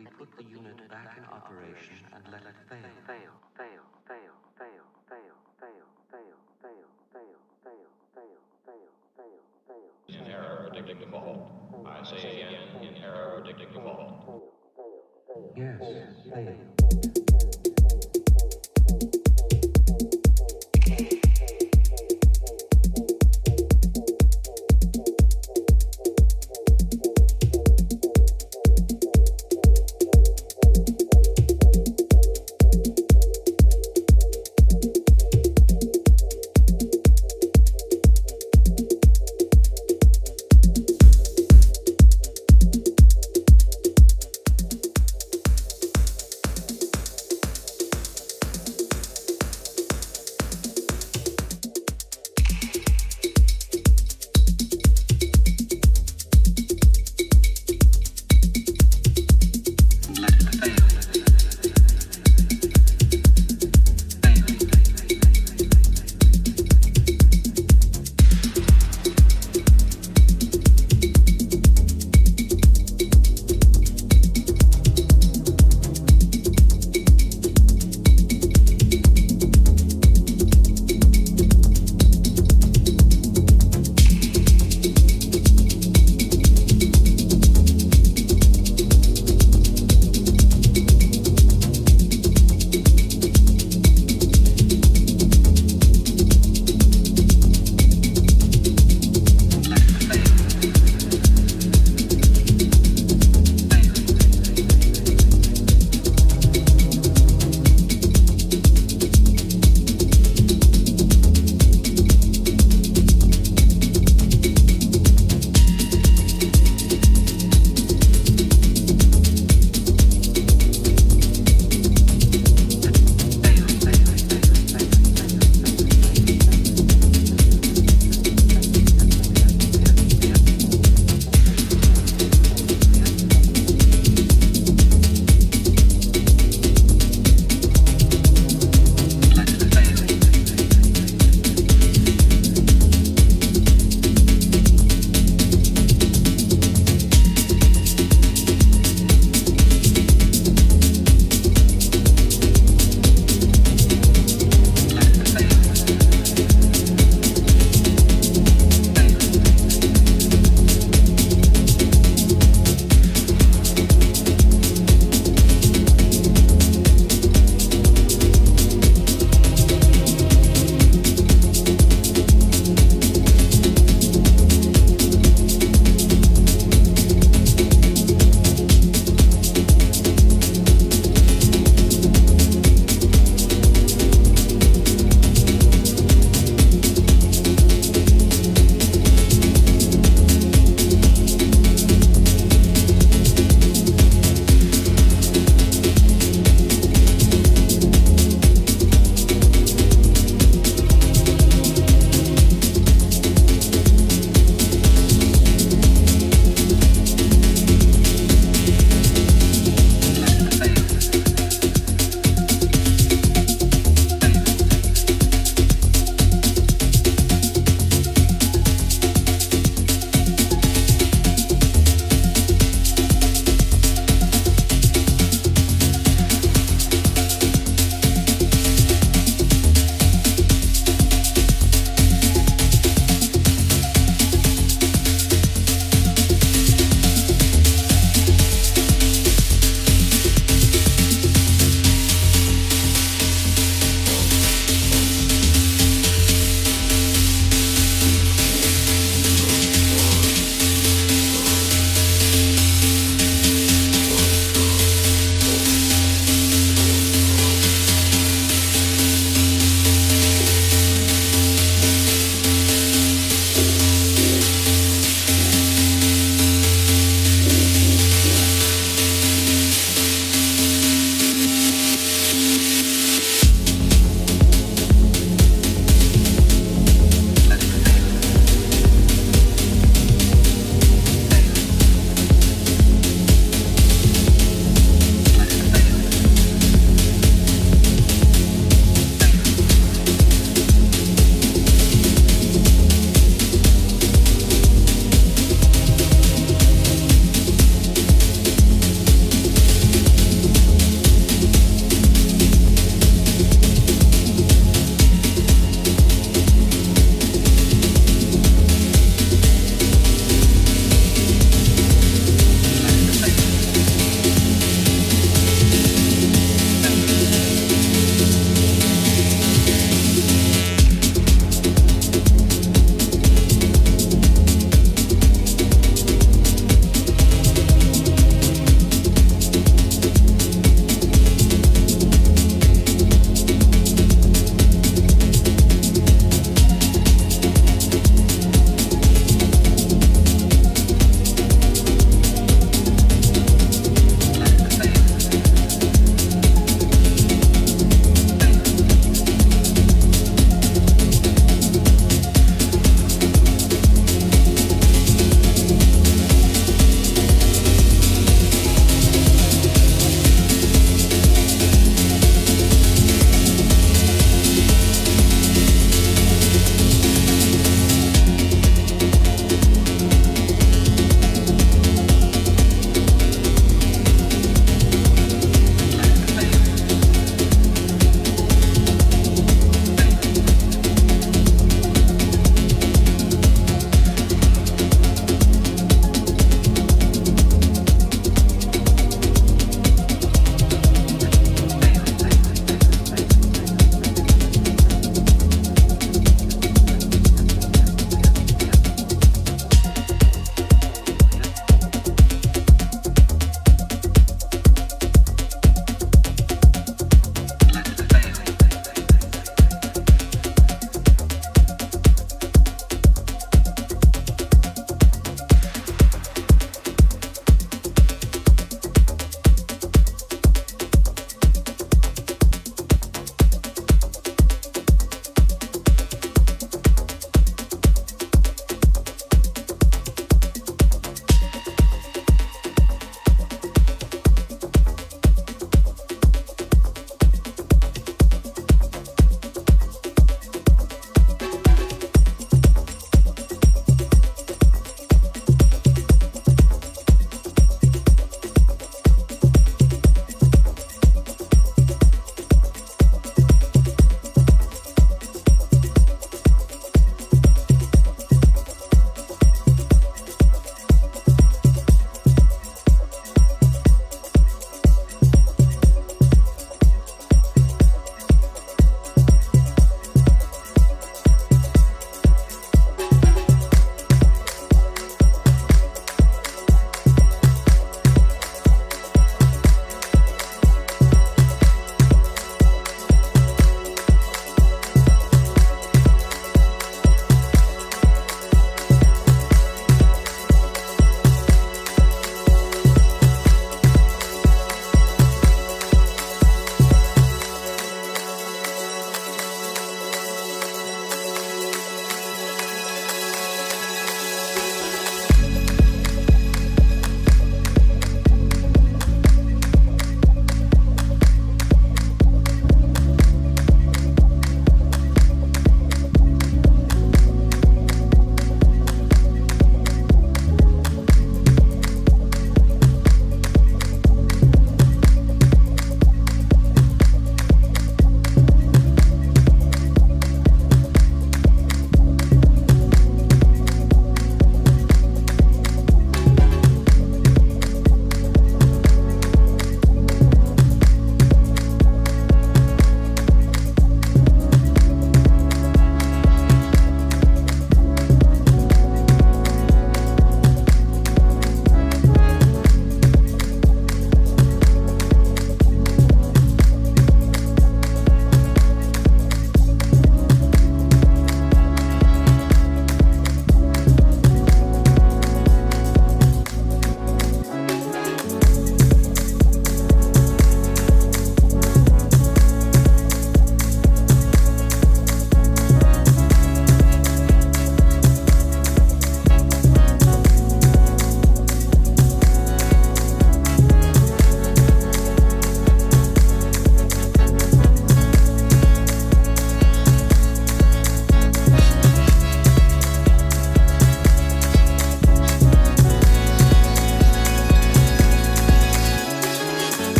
we put the unit back in operation and let it fail. Fail, fail, fail, fail, fail, fail, fail, fail, fail, fail, fail, fail, fail, fail. In error predicting default. I say again, in error predicting default. Yes, fail.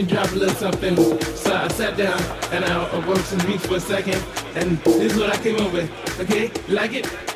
Me drop a little something. So I sat down and I, I worked some beats for a second. And this is what I came up with. Okay, like it?